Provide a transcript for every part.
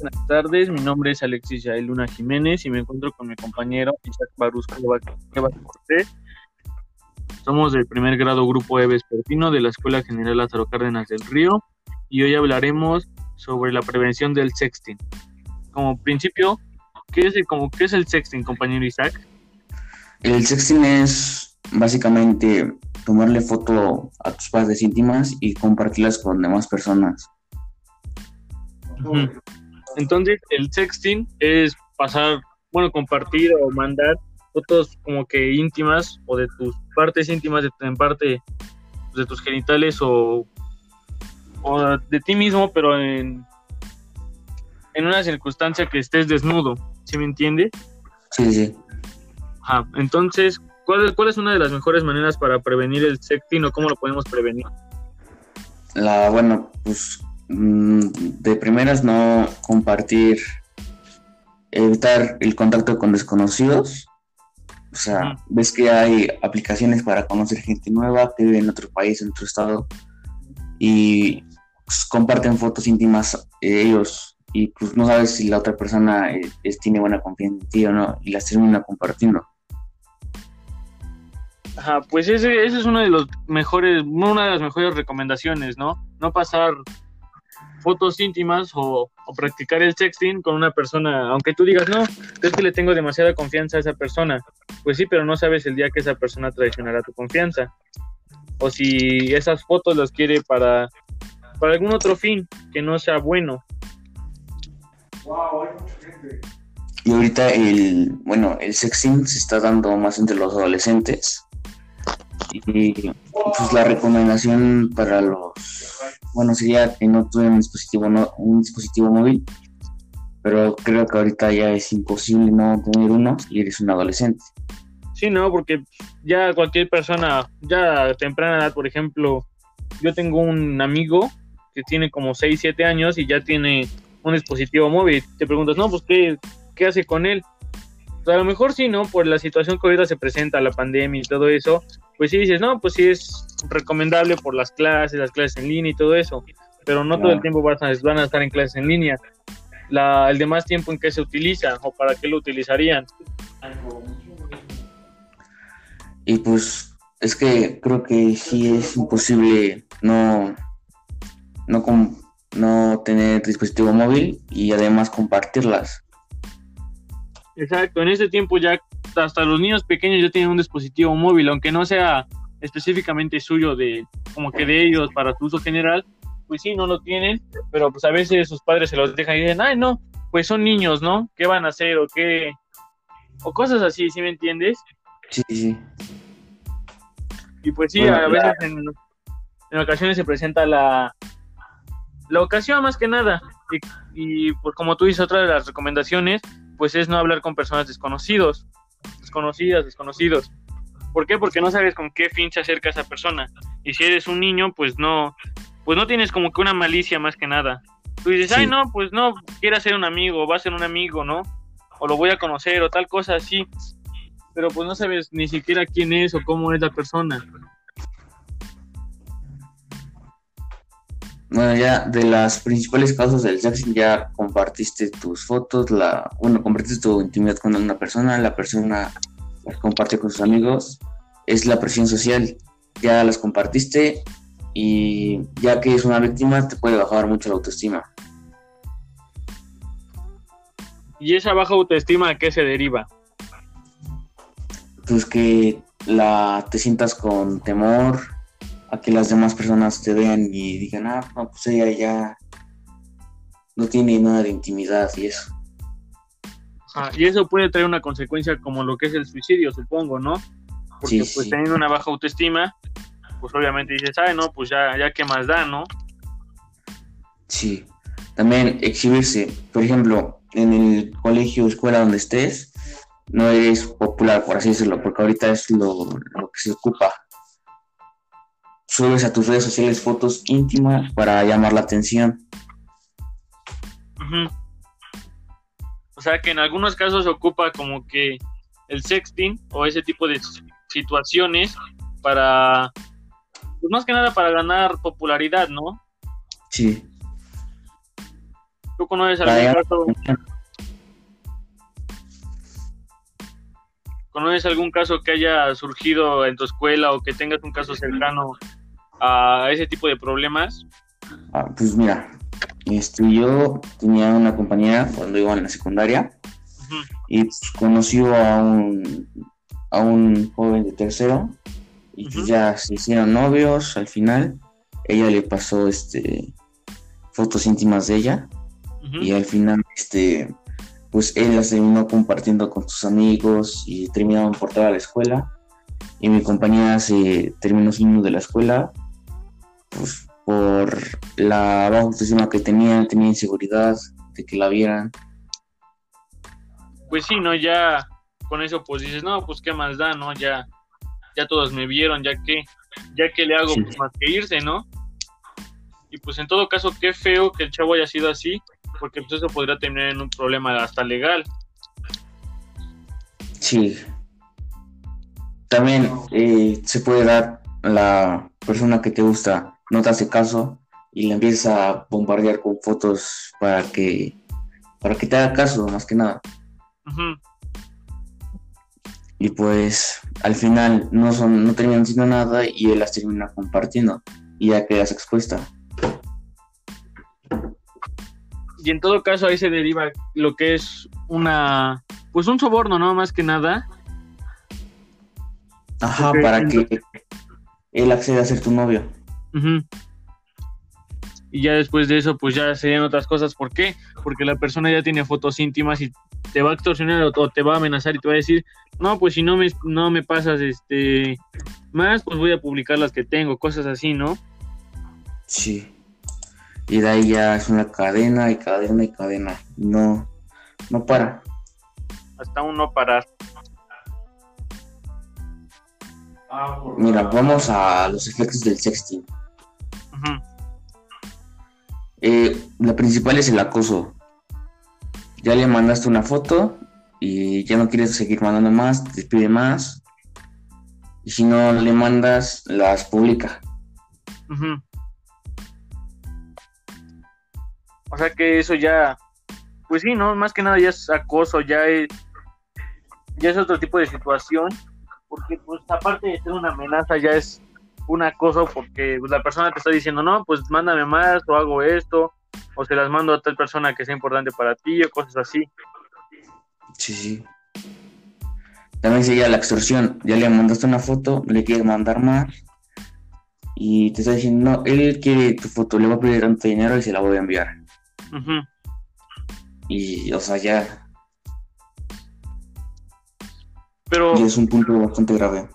buenas tardes. Mi nombre es Alexis Yael Luna Jiménez y me encuentro con mi compañero Isaac Barusco Cortés. Somos del primer grado Grupo E Vespertino de la Escuela General Lázaro Cárdenas del Río y hoy hablaremos sobre la prevención del sexting. Como principio, ¿qué es el, como, ¿qué es el sexting, compañero Isaac? El sexting es básicamente tomarle foto a tus partes íntimas y compartirlas con demás personas. Entonces, el sexting es pasar, bueno, compartir o mandar fotos como que íntimas o de tus partes íntimas, de, en parte de tus genitales o, o de ti mismo, pero en, en una circunstancia que estés desnudo, ¿sí me entiende? Sí, sí. Ajá. Entonces, ¿cuál, ¿cuál es una de las mejores maneras para prevenir el sexting o cómo lo podemos prevenir? La, bueno, pues de primeras no compartir, evitar el contacto con desconocidos. O sea, ves que hay aplicaciones para conocer gente nueva que vive en otro país, en otro estado, y pues, comparten fotos íntimas de ellos y pues no sabes si la otra persona eh, tiene buena confianza en ti o no, y las termina compartiendo. Ajá, pues ese, ese es uno de los mejores, una de las mejores recomendaciones, ¿no? No pasar fotos íntimas o, practicar el sexting con una persona, aunque tú digas, no, es que le tengo demasiada confianza a esa persona. Pues sí, pero no sabes el día que esa persona traicionará tu confianza. O si esas fotos las quiere para, para algún otro fin que no sea bueno. Y ahorita el, bueno, el sexting se está dando más entre los adolescentes. Y pues la recomendación para los bueno, sería que no tuve un dispositivo, no, un dispositivo móvil, pero creo que ahorita ya es imposible no tener uno y eres un adolescente. Sí, no, porque ya cualquier persona, ya a temprana edad, por ejemplo, yo tengo un amigo que tiene como 6, 7 años y ya tiene un dispositivo móvil. Te preguntas, no, pues, ¿qué, qué hace con él? Pues, a lo mejor sí, ¿no? Por la situación que ahorita se presenta, la pandemia y todo eso, pues sí dices, no, pues sí es recomendable por las clases, las clases en línea y todo eso, pero no todo el tiempo van a, van a estar en clases en línea. La, el demás tiempo en que se utiliza o para qué lo utilizarían. Y pues es que creo que sí es imposible no, no, no tener dispositivo móvil y además compartirlas. Exacto, en ese tiempo ya hasta los niños pequeños ya tienen un dispositivo móvil, aunque no sea específicamente suyo de como que de ellos para su uso general, pues sí, no lo tienen, pero pues a veces sus padres se los dejan y dicen, ay no, pues son niños, ¿no? ¿Qué van a hacer o qué? O cosas así, ¿sí me entiendes? Sí, sí. Y pues sí, a veces en, en, ocasiones se presenta la, la ocasión más que nada. Y, y pues como tú dices, otra de las recomendaciones, pues es no hablar con personas desconocidos desconocidas, desconocidos. ¿Por qué? Porque no sabes con qué fin se acerca esa persona. Y si eres un niño, pues no, pues no tienes como que una malicia más que nada. Tú dices, ay, no, pues no, quiere ser un amigo, va a ser un amigo, ¿no? O lo voy a conocer, o tal cosa así. Pero pues no sabes ni siquiera quién es o cómo es la persona. Bueno, ya de las principales causas del sexting ya compartiste tus fotos, la, bueno, compartiste tu intimidad con una persona, la persona las comparte con sus amigos, es la presión social. Ya las compartiste y ya que es una víctima te puede bajar mucho la autoestima. ¿Y esa baja autoestima a qué se deriva? Pues que la, te sientas con temor, a que las demás personas te vean y digan, ah, pues ella ya no tiene nada de intimidad y eso. Ah, y eso puede traer una consecuencia como lo que es el suicidio, supongo, ¿no? Porque pues teniendo una baja autoestima, pues obviamente dices, ay, no, pues ya, ya qué más da, ¿no? Sí. También exhibirse, por ejemplo, en el colegio o escuela donde estés, no eres popular, por así decirlo, porque ahorita es lo, lo que se ocupa subes a tus redes sociales fotos íntimas para llamar la atención. O sea que en algunos casos se ocupa como que el sexting o ese tipo de situaciones para, pues más que nada para ganar popularidad, ¿no? Sí. ¿Tú conoces algún caso? ¿Conoces algún caso que haya surgido en tu escuela o que tengas un caso cercano a ese tipo de problemas? Ah, pues mira, este, yo tenía una compañera cuando iba en la secundaria y pues, conoció a un, a un joven de tercero y pues, ya se hicieron novios al final. Ella le pasó este fotos íntimas de ella y al final este pues él las terminó compartiendo con sus amigos y terminaron por toda la escuela y mi compañera se terminó saliendo de la escuela pues por la baja autoestima que tenía, tenía inseguridad de que la vieran. Pues sí, ¿no? Ya con eso pues dices, no, pues qué más da, ¿no? Ya, ya todos me vieron, ya que, ya que le hago pues, más que irse, ¿no? Y pues en todo caso, qué feo que el chavo haya sido así, porque pues eso podría terminar en un problema hasta legal. Sí. También eh, se puede dar la persona que te gusta no te hace caso y le empieza a bombardear con fotos para que para que te haga caso más que nada. Y pues al final no son no terminan siendo nada y él las termina compartiendo y ya quedas expuesta. Y en todo caso ahí se deriva lo que es una pues un soborno no más que nada. Ajá para que él acceda a ser tu novio y ya después de eso, pues ya serían otras cosas. ¿Por qué? Porque la persona ya tiene fotos íntimas y te va a extorsionar o te va a amenazar y te va a decir, no, pues si no me, no me pasas este más, pues voy a publicar las que tengo, cosas así, ¿no? Sí. Y de ahí ya es una cadena y cadena y cadena. No, no para. Hasta un no parar. Mira, vamos a los efectos del sexting. Eh, la principal es el acoso. Ya le mandaste una foto y ya no quieres seguir mandando más, te pide más. Y si no le mandas, las publica. O sea que eso ya, pues sí, ¿no? Más que nada ya es acoso, ya es, ya es otro tipo de situación. Porque pues aparte de ser una amenaza, ya es un acoso porque pues, la persona te está diciendo, no, pues mándame más o hago esto, o se las mando a tal persona que sea importante para ti o cosas así. Sí, sí. También sería la extorsión. Ya le mandaste una foto, le quieres mandar más y te está diciendo, no, él quiere tu foto, le va a pedir tanto dinero y se la voy a enviar. Y, o sea, ya. Pero. Y es un punto bastante grave.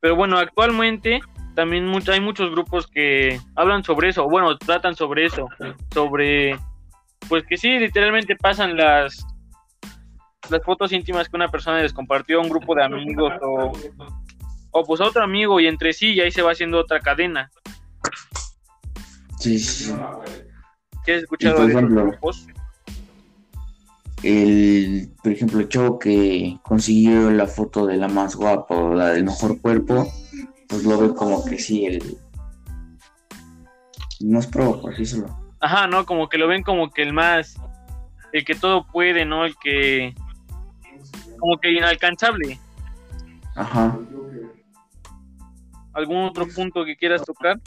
Pero bueno, actualmente también hay muchos grupos que hablan sobre eso, bueno, tratan sobre eso, sobre, pues que sí, literalmente pasan las las fotos íntimas que una persona les compartió a un grupo de amigos o, o pues a otro amigo y entre sí y ahí se va haciendo otra cadena. Sí, sí. ¿Qué has escuchado de grupos? El, por ejemplo, el chavo que consiguió la foto de la más guapa o la del mejor cuerpo, pues lo ve como que sí, el... No es pro, por solo. Ajá, ¿no? Como que lo ven como que el más... El que todo puede, ¿no? El que... Como que inalcanzable. Ajá. ¿Algún otro punto que quieras tocar?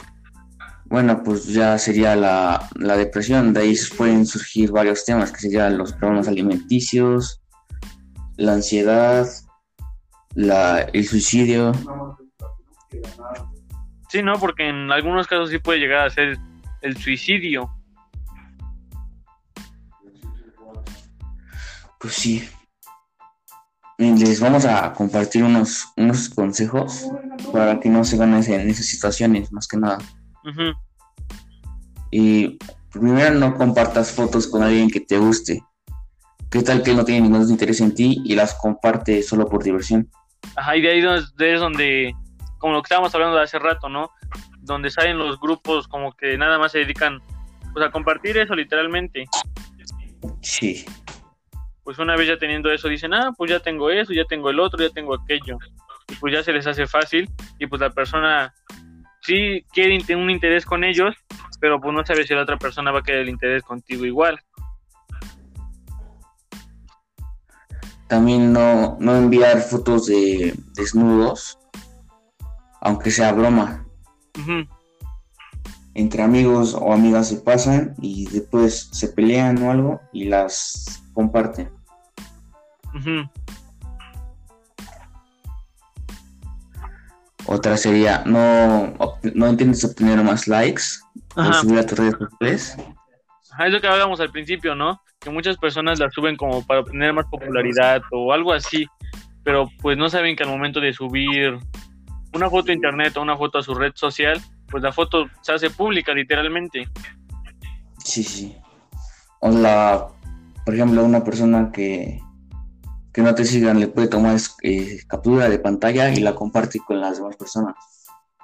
Bueno, pues ya sería la, la depresión. De ahí pueden surgir varios temas, que serían los problemas alimenticios, la ansiedad, la, el suicidio. Sí, no, porque en algunos casos sí puede llegar a ser el suicidio. Pues sí. Les vamos a compartir unos, unos consejos para que no se ganen en esas situaciones, más que nada. Y primero no compartas fotos con alguien que te guste. ¿Qué tal que no tiene ningún interés en ti y las comparte solo por diversión? Ajá, y de ahí es donde como lo que estábamos hablando de hace rato, ¿no? Donde salen los grupos como que nada más se dedican pues a compartir eso literalmente. Sí. Pues una vez ya teniendo eso dicen, ah, pues ya tengo eso, ya tengo el otro, ya tengo aquello. Y pues ya se les hace fácil y pues la persona sí quiere un interés con ellos, pero pues no sabes si la otra persona va a querer el interés contigo igual. También no, no enviar fotos de desnudos, aunque sea broma. Entre amigos o amigas se pasan y después se pelean o algo y las comparten. Otra sería, no, no entiendes obtener más likes o subir a tus redes sociales. es lo que hablábamos al principio, ¿no? Que muchas personas la suben como para obtener más popularidad o algo así, pero pues no saben que al momento de subir una foto a internet o una foto a su red social, pues la foto se hace pública literalmente. Sí, sí. O la, por ejemplo, una persona que que no te sigan le puede tomar eh, captura de pantalla y la comparte con las demás personas.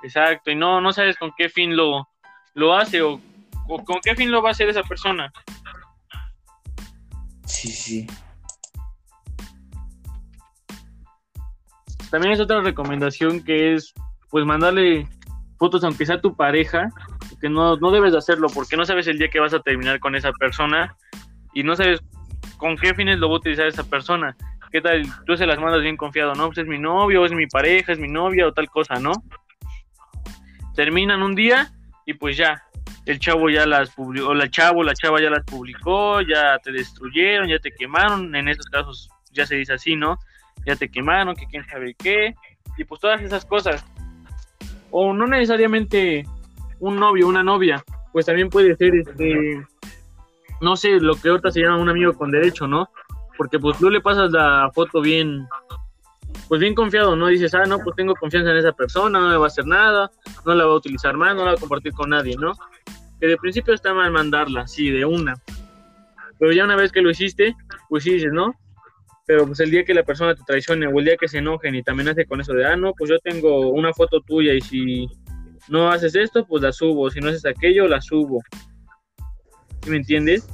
Exacto, y no, no sabes con qué fin lo, lo hace o, con qué fin lo va a hacer esa persona. Sí, sí. También es otra recomendación que es pues mandarle fotos aunque sea tu pareja, que no, no debes de hacerlo porque no sabes el día que vas a terminar con esa persona y no sabes con qué fines lo va a utilizar esa persona. ¿Qué tal? Tú se las mandas bien confiado, ¿no? Pues es mi novio, es mi pareja, es mi novia o tal cosa, ¿no? Terminan un día y pues ya, el chavo ya las publicó, la chavo, la chava ya las publicó, ya te destruyeron, ya te quemaron, en esos casos ya se dice así, ¿no? Ya te quemaron, que quién sabe qué, y pues todas esas cosas. O no necesariamente un novio, una novia, pues también puede ser este, no sé, lo que ahorita se llama un amigo con derecho, ¿no? Porque pues tú le pasas la foto bien, pues bien confiado, ¿no? Dices, ah, no, pues tengo confianza en esa persona, no me va a hacer nada, no la va a utilizar más, no la va a compartir con nadie, ¿no? Que de principio está mal mandarla, sí, de una. Pero ya una vez que lo hiciste, pues sí dices, ¿no? Pero pues el día que la persona te traicione o el día que se enojen y también hace con eso de, ah, no, pues yo tengo una foto tuya y si no haces esto, pues la subo, si no haces aquello, la subo. ¿Sí me entiendes?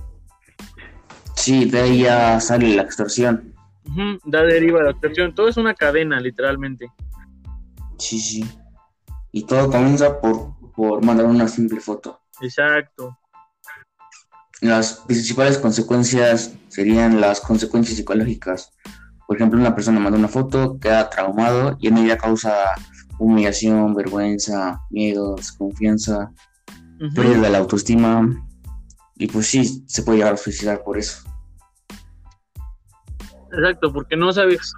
Sí, de ahí ya sale la extorsión. da deriva la extorsión. Todo es una cadena, literalmente. Sí, sí. Y todo comienza por, por mandar una simple foto. Exacto. Las principales consecuencias serían las consecuencias psicológicas. Por ejemplo, una persona manda una foto, queda traumado y en ella causa humillación, vergüenza, miedo, desconfianza, pérdida de la autoestima. Y pues sí, se puede llegar a suicidar por eso. Exacto, porque no sabes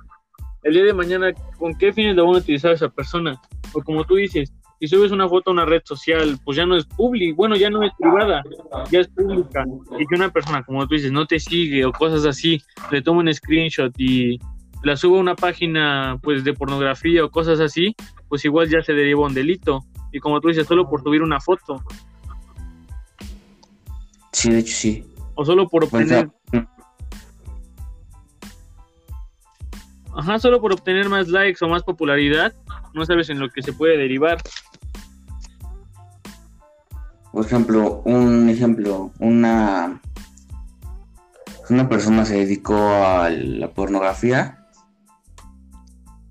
el día de mañana con qué fines lo van a utilizar esa persona. O como tú dices, si subes una foto a una red social, pues ya no es pública, bueno, ya no es privada, ya es pública. Y que una persona, como tú dices, no te sigue o cosas así, le toma un screenshot y la suba a una página pues de pornografía o cosas así, pues igual ya se deriva un delito. Y como tú dices, solo por subir una foto. Sí, de hecho sí. O solo por pues obtener... Ajá, solo por obtener más likes o más popularidad, no sabes en lo que se puede derivar. Por ejemplo, un ejemplo, una una persona se dedicó a la pornografía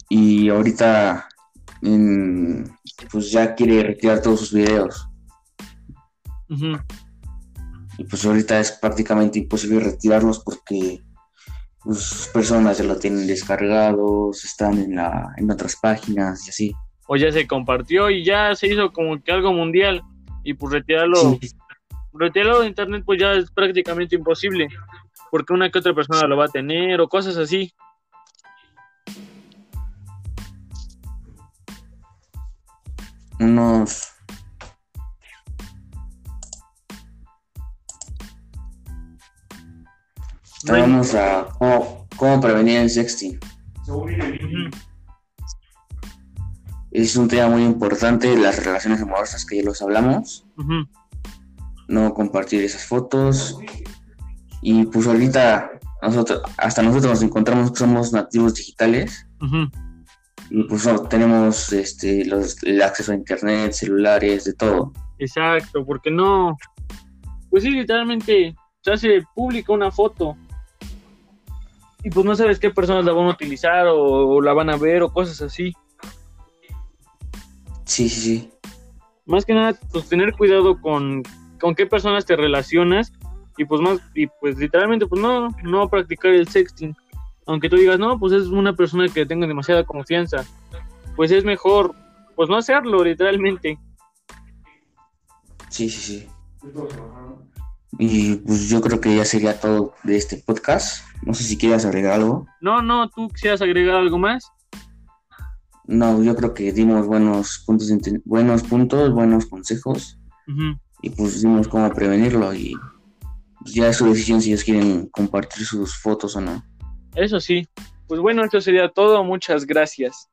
y ahorita pues ya quiere retirar todos sus videos. Y pues ahorita es prácticamente imposible retirarlos porque pues, personas ya lo tienen descargados, están en, la, en otras páginas y así. O ya se compartió y ya se hizo como que algo mundial y pues retirarlo, retirarlo de internet pues ya es prácticamente imposible porque una que otra persona lo va a tener o cosas así. Unos Vamos a cómo, prevenir el sexting. Es un tema muy importante, las relaciones amorosas que ya los hablamos. No compartir esas fotos. Y pues ahorita nosotros, hasta nosotros nos encontramos que somos nativos digitales. Y pues tenemos este, el acceso a internet, celulares, de todo. Exacto, porque no, pues sí, literalmente se hace pública una foto y pues no sabes qué personas la van a utilizar o, la van a ver o cosas así. Sí, sí, sí. Más que nada, pues tener cuidado con, con qué personas te relacionas y pues más, y pues literalmente pues no, no practicar el sexting. aunque tú digas, no, pues es una persona que tengo demasiada confianza, pues es mejor, pues no hacerlo literalmente. Sí, sí, sí. Y pues yo creo que ya sería todo de este podcast. No sé si quieras agregar algo. No, no, tú quisieras agregar algo más. No, yo creo que dimos buenos puntos, buenos puntos, buenos consejos. Y pues dimos cómo prevenirlo y pues, ya es su decisión si ellos quieren compartir sus fotos o no. Eso sí. Pues bueno, esto sería todo. Muchas gracias.